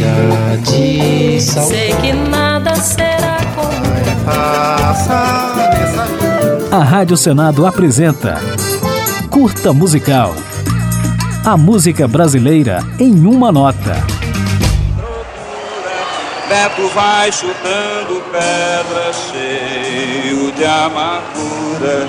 chega de sal. Sei que nada será como A Rádio Senado apresenta Curta Musical. A música brasileira em uma nota. Beto vai chutando pedra cheio de amargura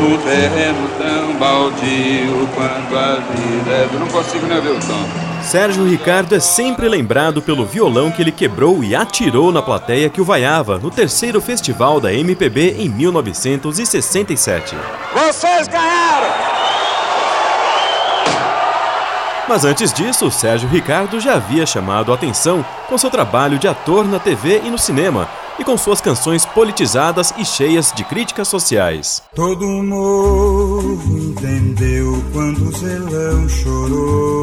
no terreno tão baldio quanto a vida. é- Eu não consigo nem ver o tom. Sérgio Ricardo é sempre lembrado pelo violão que ele quebrou e atirou na plateia que o vaiava no terceiro festival da MPB em 1967. Vocês ganharam! Mas antes disso, Sérgio Ricardo já havia chamado a atenção com seu trabalho de ator na TV e no cinema e com suas canções politizadas e cheias de críticas sociais. Todo morro entendeu quando o zelão chorou.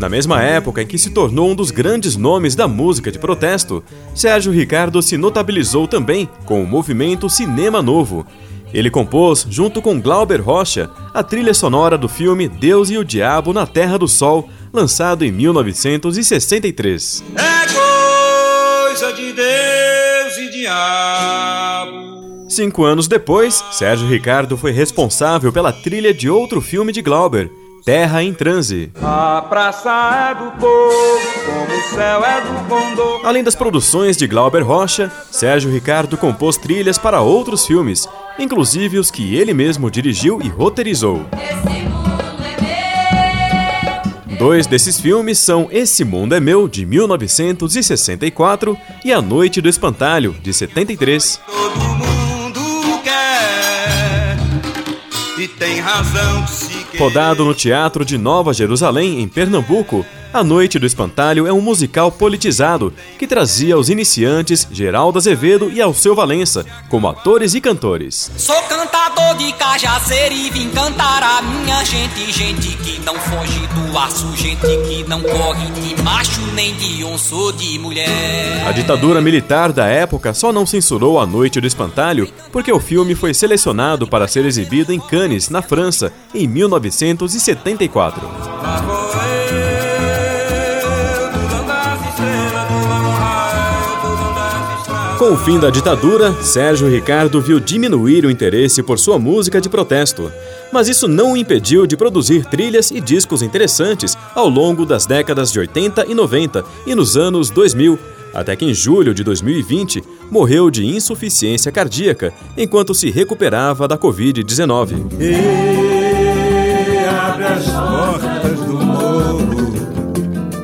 Na mesma época em que se tornou um dos grandes nomes da música de protesto, Sérgio Ricardo se notabilizou também com o movimento Cinema Novo. Ele compôs, junto com Glauber Rocha, a trilha sonora do filme Deus e o Diabo na Terra do Sol, lançado em 1963. É coisa de Deus e diabo. Cinco anos depois, Sérgio Ricardo foi responsável pela trilha de outro filme de Glauber, Terra em Transe. A praça é do povo, como o céu é do condor. Além das produções de Glauber Rocha, Sérgio Ricardo compôs trilhas para outros filmes, inclusive os que ele mesmo dirigiu e roteirizou. Dois desses filmes são Esse Mundo é Meu, de 1964, e A Noite do Espantalho, de 73. Todo mundo quer e tem razão. Rodado no Teatro de Nova Jerusalém, em Pernambuco, A Noite do Espantalho é um musical politizado que trazia aos iniciantes Geraldo Azevedo e Alceu Valença como atores e cantores. Sou cantador de cajazeiro e vim cantar a minha gente, gente que não foge do aço, gente que não corre de macho nem de onça de mulher. A ditadura militar da época só não censurou A Noite do Espantalho porque o filme foi selecionado para ser exibido em Cannes, na França, em 1974. Com o fim da ditadura, Sérgio Ricardo viu diminuir o interesse por sua música de protesto. Mas isso não o impediu de produzir trilhas e discos interessantes ao longo das décadas de 80 e 90 e nos anos 2000, até que em julho de 2020 morreu de insuficiência cardíaca enquanto se recuperava da Covid-19. E abre as portas do.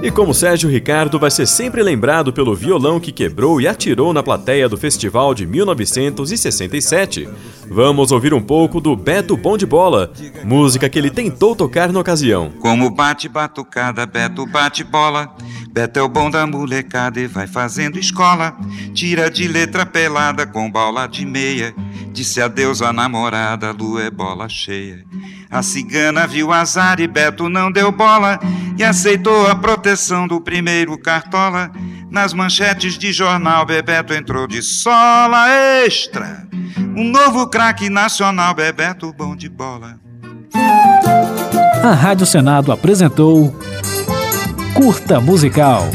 E como Sérgio Ricardo vai ser sempre lembrado pelo violão que quebrou e atirou na plateia do festival de 1967, vamos ouvir um pouco do Beto Bom de Bola, música que ele tentou tocar na ocasião. Como bate batucada, Beto bate bola. Beto é o bom da molecada e vai fazendo escola. Tira de letra pelada com bola de meia. Disse adeus à namorada, lua é bola cheia. A cigana viu azar e Beto não deu bola e aceitou a proteção do primeiro cartola. Nas manchetes de jornal, Bebeto entrou de sola extra. Um novo craque nacional, Bebeto bom de bola. A Rádio Senado apresentou Curta Musical.